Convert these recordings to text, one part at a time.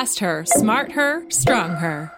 Fast her, smart her, strong her.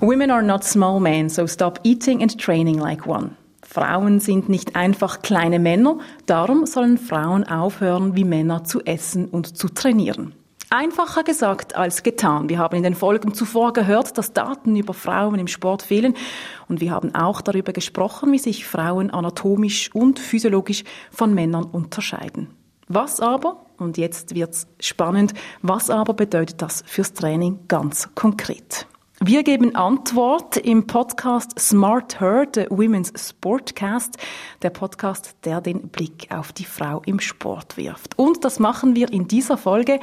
Women are not small men, so stop eating and training like one. Frauen sind nicht einfach kleine Männer, darum sollen Frauen aufhören, wie Männer zu essen und zu trainieren. Einfacher gesagt als getan. Wir haben in den Folgen zuvor gehört, dass Daten über Frauen im Sport fehlen und wir haben auch darüber gesprochen, wie sich Frauen anatomisch und physiologisch von Männern unterscheiden. Was aber, und jetzt wird's spannend, was aber bedeutet das fürs Training ganz konkret? Wir geben Antwort im Podcast Smart Her, der Women's Sportcast, der Podcast, der den Blick auf die Frau im Sport wirft. Und das machen wir in dieser Folge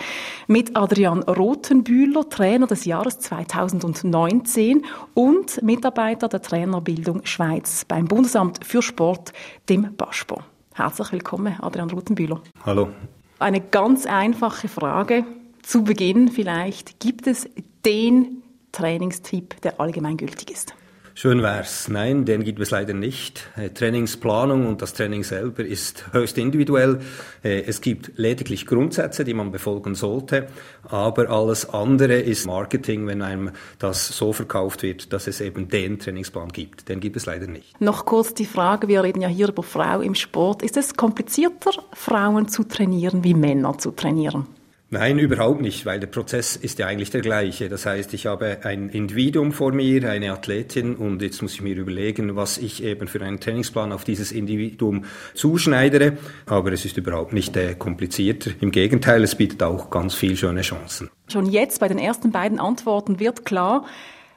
mit Adrian Rothenbühler, Trainer des Jahres 2019 und Mitarbeiter der Trainerbildung Schweiz beim Bundesamt für Sport, dem BASPO. Herzlich willkommen, Adrian Rothenbühler. Hallo. Eine ganz einfache Frage zu Beginn vielleicht. Gibt es den Trainingstipp, der allgemeingültig ist? Schön wär's. Nein, den gibt es leider nicht. Äh, Trainingsplanung und das Training selber ist höchst individuell. Äh, es gibt lediglich Grundsätze, die man befolgen sollte, aber alles andere ist Marketing, wenn einem das so verkauft wird, dass es eben den Trainingsplan gibt. Den gibt es leider nicht. Noch kurz die Frage, wir reden ja hier über Frau im Sport. Ist es komplizierter, Frauen zu trainieren, wie Männer zu trainieren? Nein, überhaupt nicht, weil der Prozess ist ja eigentlich der gleiche. Das heißt, ich habe ein Individuum vor mir, eine Athletin und jetzt muss ich mir überlegen, was ich eben für einen Trainingsplan auf dieses Individuum zuschneidere. Aber es ist überhaupt nicht äh, komplizierter. Im Gegenteil, es bietet auch ganz viel schöne Chancen. Schon jetzt bei den ersten beiden Antworten wird klar,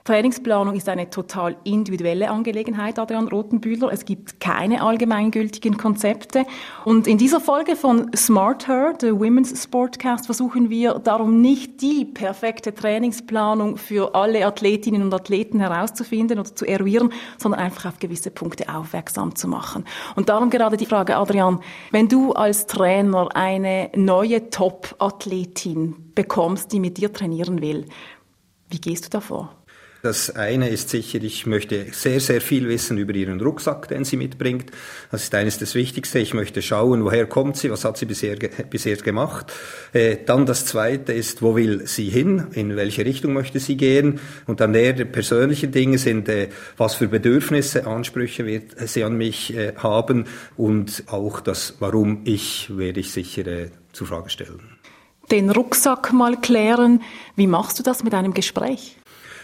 Trainingsplanung ist eine total individuelle Angelegenheit, Adrian Rotenbühler. Es gibt keine allgemeingültigen Konzepte. Und in dieser Folge von Smart Her, der Women's Sportcast, versuchen wir darum nicht die perfekte Trainingsplanung für alle Athletinnen und Athleten herauszufinden oder zu eruieren, sondern einfach auf gewisse Punkte aufmerksam zu machen. Und darum gerade die Frage, Adrian, wenn du als Trainer eine neue Top-Athletin bekommst, die mit dir trainieren will, wie gehst du davor? Das eine ist sicher, ich möchte sehr, sehr viel wissen über ihren Rucksack, den sie mitbringt. Das ist eines das Wichtigste. Ich möchte schauen, woher kommt sie, was hat sie bisher, bisher gemacht. Äh, dann das zweite ist, wo will sie hin, in welche Richtung möchte sie gehen. Und dann eher die persönlichen Dinge sind, äh, was für Bedürfnisse, Ansprüche wird sie an mich äh, haben und auch das, warum ich, werde ich sicher äh, zur Frage stellen. Den Rucksack mal klären. Wie machst du das mit einem Gespräch?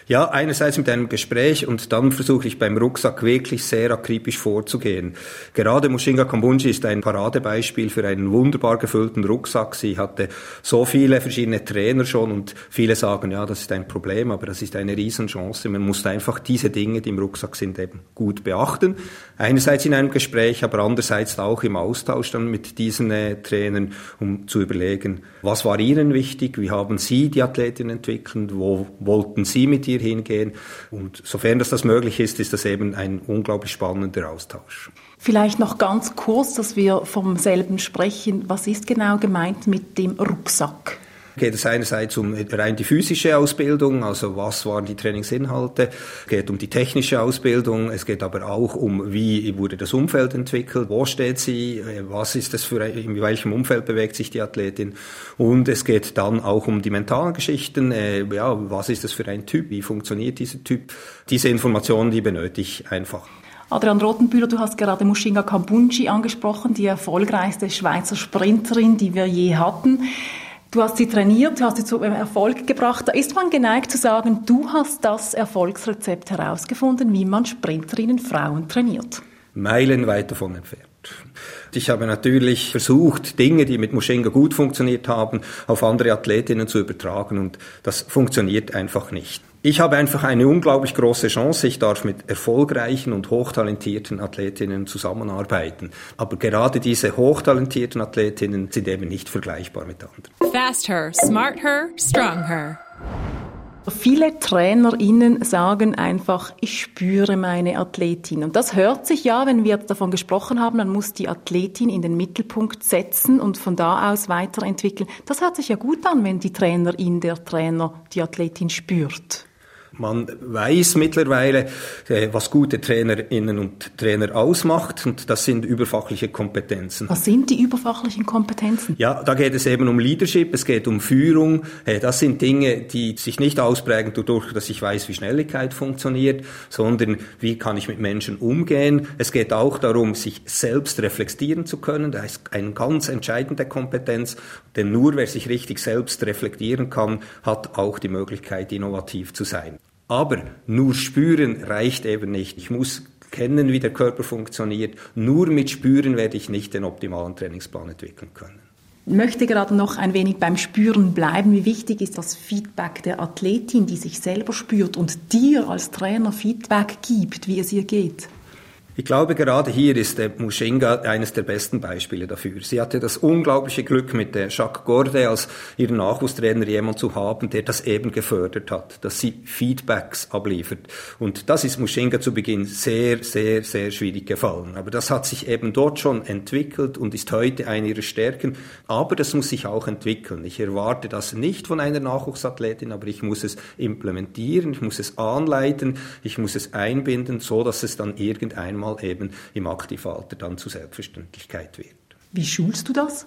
Ja, einerseits mit einem Gespräch und dann versuche ich beim Rucksack wirklich sehr akribisch vorzugehen. Gerade Mushinga Kambunji ist ein Paradebeispiel für einen wunderbar gefüllten Rucksack. Sie hatte so viele verschiedene Trainer schon und viele sagen, ja, das ist ein Problem, aber das ist eine Riesenchance. Man muss einfach diese Dinge, die im Rucksack sind, eben gut beachten. Einerseits in einem Gespräch, aber andererseits auch im Austausch dann mit diesen äh, Trainern, um zu überlegen, was war ihnen wichtig, wie haben sie die Athletin entwickelt, wo wollten sie mit ihr hingehen. Und sofern das, das möglich ist, ist das eben ein unglaublich spannender Austausch. Vielleicht noch ganz kurz, dass wir vom selben sprechen. Was ist genau gemeint mit dem Rucksack? Geht es einerseits um rein die physische Ausbildung, also was waren die Trainingsinhalte, es geht um die technische Ausbildung, es geht aber auch um, wie wurde das Umfeld entwickelt, wo steht sie, was ist das für, in welchem Umfeld bewegt sich die Athletin und es geht dann auch um die mentalen Geschichten, äh, ja, was ist das für ein Typ, wie funktioniert dieser Typ, diese Informationen, die benötige ich einfach. Adrian Rotenbühler, du hast gerade Mushinga Kambunji angesprochen, die erfolgreichste Schweizer Sprinterin, die wir je hatten. Du hast sie trainiert, du hast sie zu Erfolg gebracht. Da ist man geneigt zu sagen, du hast das Erfolgsrezept herausgefunden, wie man Sprinterinnen Frauen trainiert. Meilenweit davon entfernt. Ich habe natürlich versucht, Dinge, die mit Mushinga gut funktioniert haben, auf andere Athletinnen zu übertragen und das funktioniert einfach nicht. Ich habe einfach eine unglaublich große Chance. Ich darf mit erfolgreichen und hochtalentierten Athletinnen zusammenarbeiten. Aber gerade diese hochtalentierten Athletinnen sind eben nicht vergleichbar mit anderen. Fast her, smart her, strong her. Viele TrainerInnen sagen einfach, ich spüre meine Athletin. Und das hört sich ja, wenn wir davon gesprochen haben, man muss die Athletin in den Mittelpunkt setzen und von da aus weiterentwickeln. Das hört sich ja gut an, wenn die Trainerin, der Trainer die Athletin spürt. Man weiß mittlerweile, äh, was gute Trainerinnen und Trainer ausmacht und das sind überfachliche Kompetenzen. Was sind die überfachlichen Kompetenzen? Ja, da geht es eben um Leadership, es geht um Führung. Äh, das sind Dinge, die sich nicht ausprägen dadurch, dass ich weiß, wie Schnelligkeit funktioniert, sondern wie kann ich mit Menschen umgehen. Es geht auch darum, sich selbst reflektieren zu können. Das ist eine ganz entscheidende Kompetenz, denn nur wer sich richtig selbst reflektieren kann, hat auch die Möglichkeit, innovativ zu sein. Aber nur spüren reicht eben nicht. Ich muss kennen, wie der Körper funktioniert. Nur mit Spüren werde ich nicht den optimalen Trainingsplan entwickeln können. Ich möchte gerade noch ein wenig beim Spüren bleiben. Wie wichtig ist das Feedback der Athletin, die sich selber spürt und dir als Trainer Feedback gibt, wie es ihr geht? Ich glaube, gerade hier ist der Mushinga eines der besten Beispiele dafür. Sie hatte das unglaubliche Glück, mit der Jacques Gorde als ihren Nachwuchstrainer jemand zu haben, der das eben gefördert hat, dass sie Feedbacks abliefert. Und das ist Mushinga zu Beginn sehr, sehr, sehr schwierig gefallen. Aber das hat sich eben dort schon entwickelt und ist heute eine ihrer Stärken. Aber das muss sich auch entwickeln. Ich erwarte das nicht von einer Nachwuchsathletin, aber ich muss es implementieren, ich muss es anleiten, ich muss es einbinden, so dass es dann irgendeinmal einmal eben im Aktivalter dann zur Selbstverständlichkeit wird. Wie schulst du das?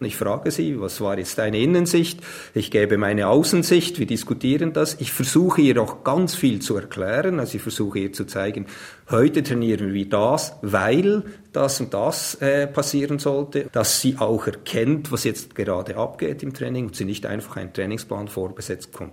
Ich frage sie, was war jetzt deine Innensicht? Ich gebe meine Außensicht, wir diskutieren das. Ich versuche ihr auch ganz viel zu erklären. Also ich versuche ihr zu zeigen, heute trainieren wir das, weil das und das äh, passieren sollte, dass sie auch erkennt, was jetzt gerade abgeht im Training und sie nicht einfach einen Trainingsplan vorbesetzt kommt.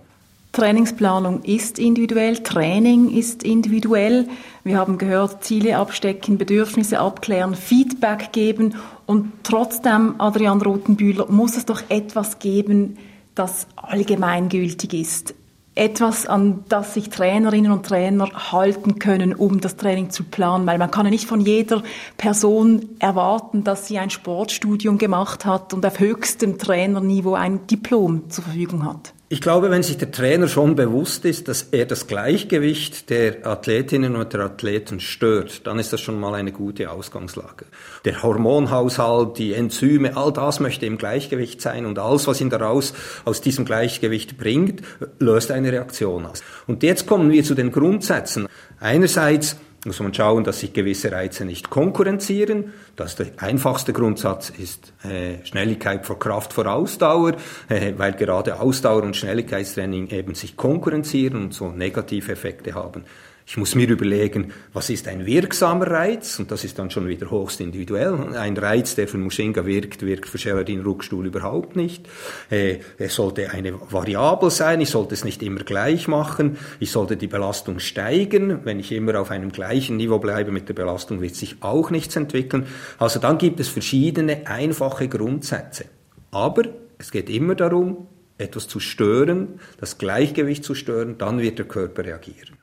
Trainingsplanung ist individuell, Training ist individuell. Wir haben gehört, Ziele abstecken, Bedürfnisse abklären, Feedback geben und trotzdem, Adrian Rothenbühler, muss es doch etwas geben, das allgemeingültig ist. Etwas, an das sich Trainerinnen und Trainer halten können, um das Training zu planen, weil man kann ja nicht von jeder Person erwarten, dass sie ein Sportstudium gemacht hat und auf höchstem Trainerniveau ein Diplom zur Verfügung hat. Ich glaube, wenn sich der Trainer schon bewusst ist, dass er das Gleichgewicht der Athletinnen und der Athleten stört, dann ist das schon mal eine gute Ausgangslage. Der Hormonhaushalt, die Enzyme, all das möchte im Gleichgewicht sein und alles, was ihn daraus aus diesem Gleichgewicht bringt, löst eine Reaktion aus. Und jetzt kommen wir zu den Grundsätzen. Einerseits muss man schauen, dass sich gewisse Reize nicht konkurrenzieren. Das der einfachste Grundsatz ist äh, Schnelligkeit vor Kraft vor Ausdauer, äh, weil gerade Ausdauer und Schnelligkeitstraining eben sich konkurrenzieren und so negative Effekte haben. Ich muss mir überlegen, was ist ein wirksamer Reiz? Und das ist dann schon wieder höchst individuell. Ein Reiz, der für Mushinga wirkt, wirkt für Sheldon Ruckstuhl überhaupt nicht. Äh, es sollte eine Variable sein. Ich sollte es nicht immer gleich machen. Ich sollte die Belastung steigern. Wenn ich immer auf einem gleichen Niveau bleibe mit der Belastung, wird sich auch nichts entwickeln. Also dann gibt es verschiedene einfache Grundsätze. Aber es geht immer darum, etwas zu stören, das Gleichgewicht zu stören, dann wird der Körper reagieren.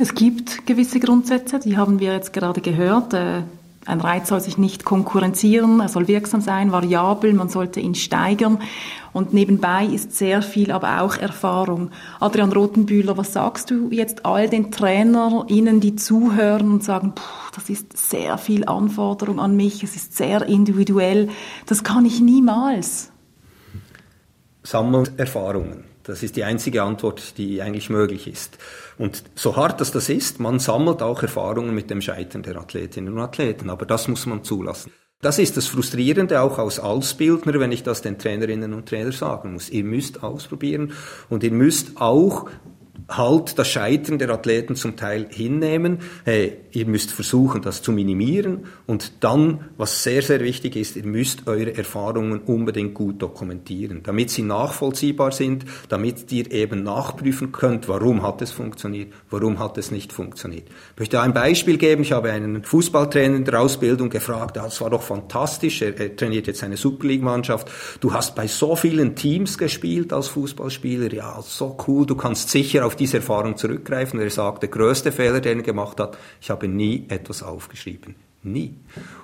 Es gibt gewisse Grundsätze, die haben wir jetzt gerade gehört. Äh, ein Reiz soll sich nicht konkurrenzieren, er soll wirksam sein, variabel, man sollte ihn steigern. Und nebenbei ist sehr viel aber auch Erfahrung. Adrian Rothenbühler, was sagst du jetzt all den TrainerInnen, die zuhören und sagen, das ist sehr viel Anforderung an mich, es ist sehr individuell, das kann ich niemals. Sammeln Erfahrungen. Das ist die einzige Antwort, die eigentlich möglich ist. Und so hart dass das ist, man sammelt auch Erfahrungen mit dem Scheitern der Athletinnen und Athleten. Aber das muss man zulassen. Das ist das Frustrierende auch als Ausbildner, wenn ich das den Trainerinnen und Trainern sagen muss. Ihr müsst ausprobieren und ihr müsst auch halt das Scheitern der Athleten zum Teil hinnehmen. Hey, ihr müsst versuchen, das zu minimieren. Und dann, was sehr, sehr wichtig ist, ihr müsst eure Erfahrungen unbedingt gut dokumentieren, damit sie nachvollziehbar sind, damit ihr eben nachprüfen könnt, warum hat es funktioniert, warum hat es nicht funktioniert. Ich möchte ein Beispiel geben. Ich habe einen Fußballtrainer in der Ausbildung gefragt, das war doch fantastisch, er, er trainiert jetzt eine Superleague-Mannschaft. Du hast bei so vielen Teams gespielt als Fußballspieler, ja, so cool, du kannst sicher auf diese Erfahrung zurückgreifen. Er sagt, der größte Fehler, den er gemacht hat, ich habe nie etwas aufgeschrieben. Nie.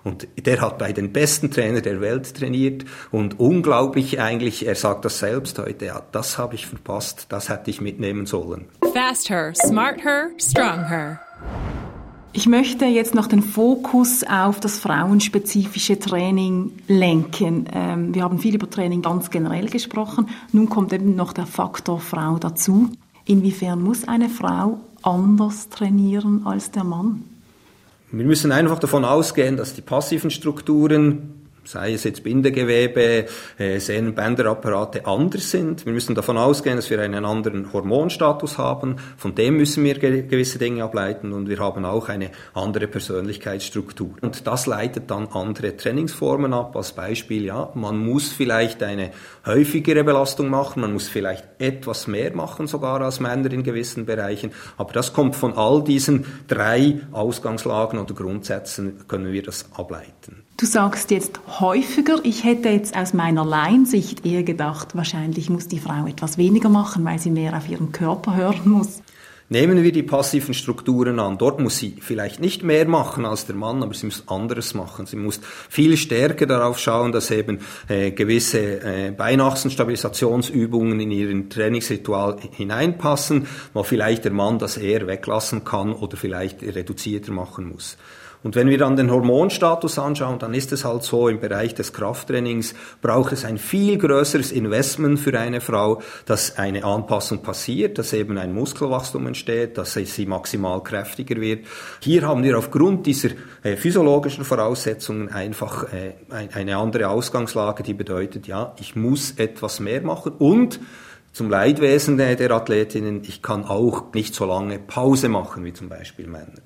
Und der hat bei den besten Trainern der Welt trainiert und unglaublich eigentlich, er sagt das selbst heute, ja, das habe ich verpasst, das hätte ich mitnehmen sollen. Fast her, smart her, strong her. Ich möchte jetzt noch den Fokus auf das frauenspezifische Training lenken. Ähm, wir haben viel über Training ganz generell gesprochen. Nun kommt eben noch der Faktor Frau dazu. Inwiefern muss eine Frau anders trainieren als der Mann? Wir müssen einfach davon ausgehen, dass die passiven Strukturen sei es jetzt Bindegewebe, äh, Sehnenbänderapparate anders sind. Wir müssen davon ausgehen, dass wir einen anderen Hormonstatus haben. Von dem müssen wir ge gewisse Dinge ableiten und wir haben auch eine andere Persönlichkeitsstruktur. Und das leitet dann andere Trainingsformen ab. Als Beispiel, ja, man muss vielleicht eine häufigere Belastung machen, man muss vielleicht etwas mehr machen sogar als Männer in gewissen Bereichen. Aber das kommt von all diesen drei Ausgangslagen oder Grundsätzen, können wir das ableiten. Du sagst jetzt häufiger. Ich hätte jetzt aus meiner Laiensicht eher gedacht, wahrscheinlich muss die Frau etwas weniger machen, weil sie mehr auf ihren Körper hören muss. Nehmen wir die passiven Strukturen an. Dort muss sie vielleicht nicht mehr machen als der Mann, aber sie muss anderes machen. Sie muss viel stärker darauf schauen, dass eben äh, gewisse äh, Beinachsenstabilisationsübungen in ihren Trainingsritual hineinpassen, wo vielleicht der Mann das eher weglassen kann oder vielleicht reduzierter machen muss. Und wenn wir dann den Hormonstatus anschauen, dann ist es halt so, im Bereich des Krafttrainings braucht es ein viel größeres Investment für eine Frau, dass eine Anpassung passiert, dass eben ein Muskelwachstum entsteht, dass sie maximal kräftiger wird. Hier haben wir aufgrund dieser äh, physiologischen Voraussetzungen einfach äh, eine andere Ausgangslage, die bedeutet, ja, ich muss etwas mehr machen und zum Leidwesen der Athletinnen, ich kann auch nicht so lange Pause machen wie zum Beispiel Männer.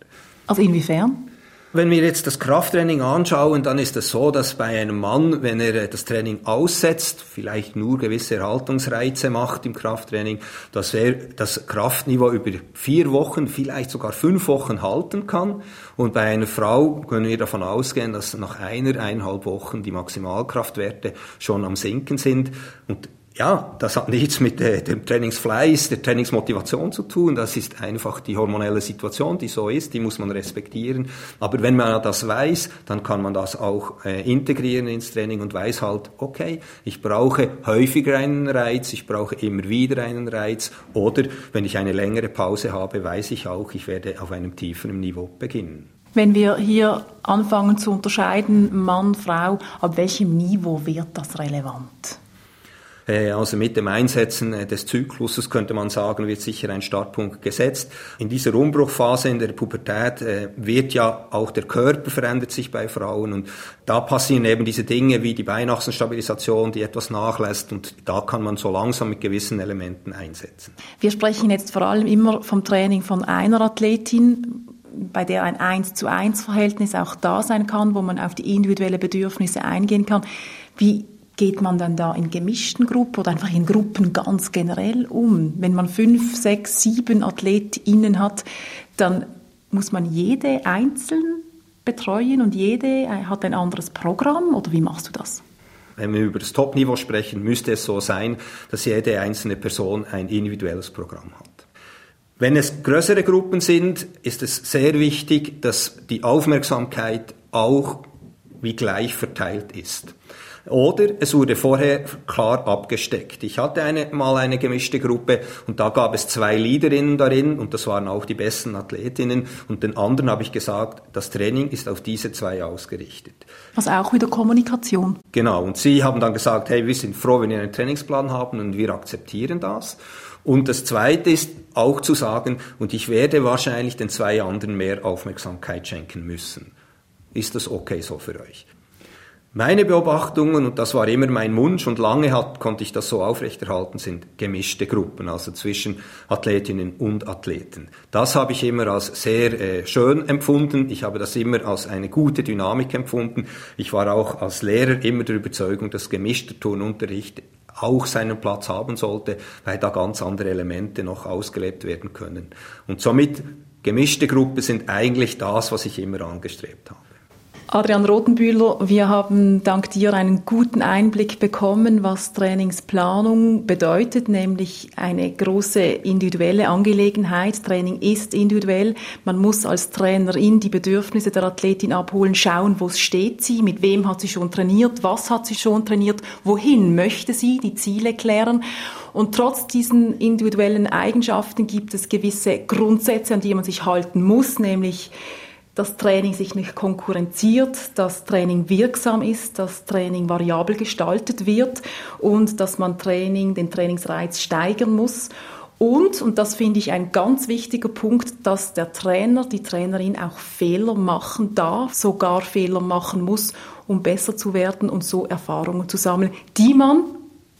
Also inwiefern? Wenn wir jetzt das Krafttraining anschauen, dann ist es so, dass bei einem Mann, wenn er das Training aussetzt, vielleicht nur gewisse Erhaltungsreize macht im Krafttraining, dass er das Kraftniveau über vier Wochen, vielleicht sogar fünf Wochen halten kann. Und bei einer Frau können wir davon ausgehen, dass nach einer, eineinhalb Wochen die Maximalkraftwerte schon am Sinken sind. Und ja, das hat nichts mit äh, dem Trainingsfleiß, der Trainingsmotivation zu tun. Das ist einfach die hormonelle Situation, die so ist, die muss man respektieren. Aber wenn man das weiß, dann kann man das auch äh, integrieren ins Training und weiß halt, okay, ich brauche häufiger einen Reiz, ich brauche immer wieder einen Reiz. Oder wenn ich eine längere Pause habe, weiß ich auch, ich werde auf einem tieferen Niveau beginnen. Wenn wir hier anfangen zu unterscheiden, Mann, Frau, ab welchem Niveau wird das relevant? Äh, also mit dem Einsetzen äh, des Zykluses könnte man sagen, wird sicher ein Startpunkt gesetzt. In dieser Umbruchphase in der Pubertät äh, wird ja auch der Körper verändert sich bei Frauen und da passieren eben diese Dinge wie die Beinachsenstabilisation, die etwas nachlässt und da kann man so langsam mit gewissen Elementen einsetzen. Wir sprechen jetzt vor allem immer vom Training von einer Athletin bei der ein 1 zu 1 Verhältnis auch da sein kann, wo man auf die individuellen Bedürfnisse eingehen kann. Wie geht man dann da in gemischten Gruppen oder einfach in Gruppen ganz generell um? Wenn man fünf, sechs, sieben AthletInnen hat, dann muss man jede einzeln betreuen und jede hat ein anderes Programm oder wie machst du das? Wenn wir über das Top-Niveau sprechen, müsste es so sein, dass jede einzelne Person ein individuelles Programm hat. Wenn es größere Gruppen sind, ist es sehr wichtig, dass die Aufmerksamkeit auch wie gleich verteilt ist. Oder es wurde vorher klar abgesteckt. Ich hatte eine, mal eine gemischte Gruppe und da gab es zwei Leaderinnen darin und das waren auch die besten Athletinnen und den anderen habe ich gesagt, das Training ist auf diese zwei ausgerichtet. Also auch wieder Kommunikation. Genau. Und sie haben dann gesagt, hey, wir sind froh, wenn wir einen Trainingsplan haben und wir akzeptieren das. Und das Zweite ist auch zu sagen, und ich werde wahrscheinlich den zwei anderen mehr Aufmerksamkeit schenken müssen. Ist das okay so für euch? Meine Beobachtungen, und das war immer mein Wunsch und lange hat, konnte ich das so aufrechterhalten, sind gemischte Gruppen, also zwischen Athletinnen und Athleten. Das habe ich immer als sehr äh, schön empfunden. Ich habe das immer als eine gute Dynamik empfunden. Ich war auch als Lehrer immer der Überzeugung, dass gemischter Turnunterricht auch seinen Platz haben sollte, weil da ganz andere Elemente noch ausgelebt werden können. Und somit gemischte Gruppen sind eigentlich das, was ich immer angestrebt habe. Adrian Rotenbühler, wir haben dank dir einen guten Einblick bekommen, was Trainingsplanung bedeutet, nämlich eine große individuelle Angelegenheit. Training ist individuell. Man muss als Trainerin die Bedürfnisse der Athletin abholen, schauen, wo steht sie, mit wem hat sie schon trainiert, was hat sie schon trainiert, wohin möchte sie, die Ziele klären. Und trotz diesen individuellen Eigenschaften gibt es gewisse Grundsätze, an die man sich halten muss, nämlich dass Training sich nicht konkurrenziert, dass Training wirksam ist, dass Training variabel gestaltet wird und dass man Training, den Trainingsreiz steigern muss. Und, und das finde ich ein ganz wichtiger Punkt, dass der Trainer, die Trainerin auch Fehler machen darf, sogar Fehler machen muss, um besser zu werden und so Erfahrungen zu sammeln, die man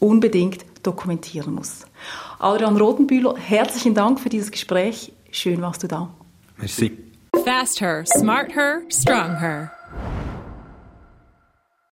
unbedingt dokumentieren muss. Adrian Rotenbühler, herzlichen Dank für dieses Gespräch. Schön warst du da. Merci. Fast her, smart her, strong her.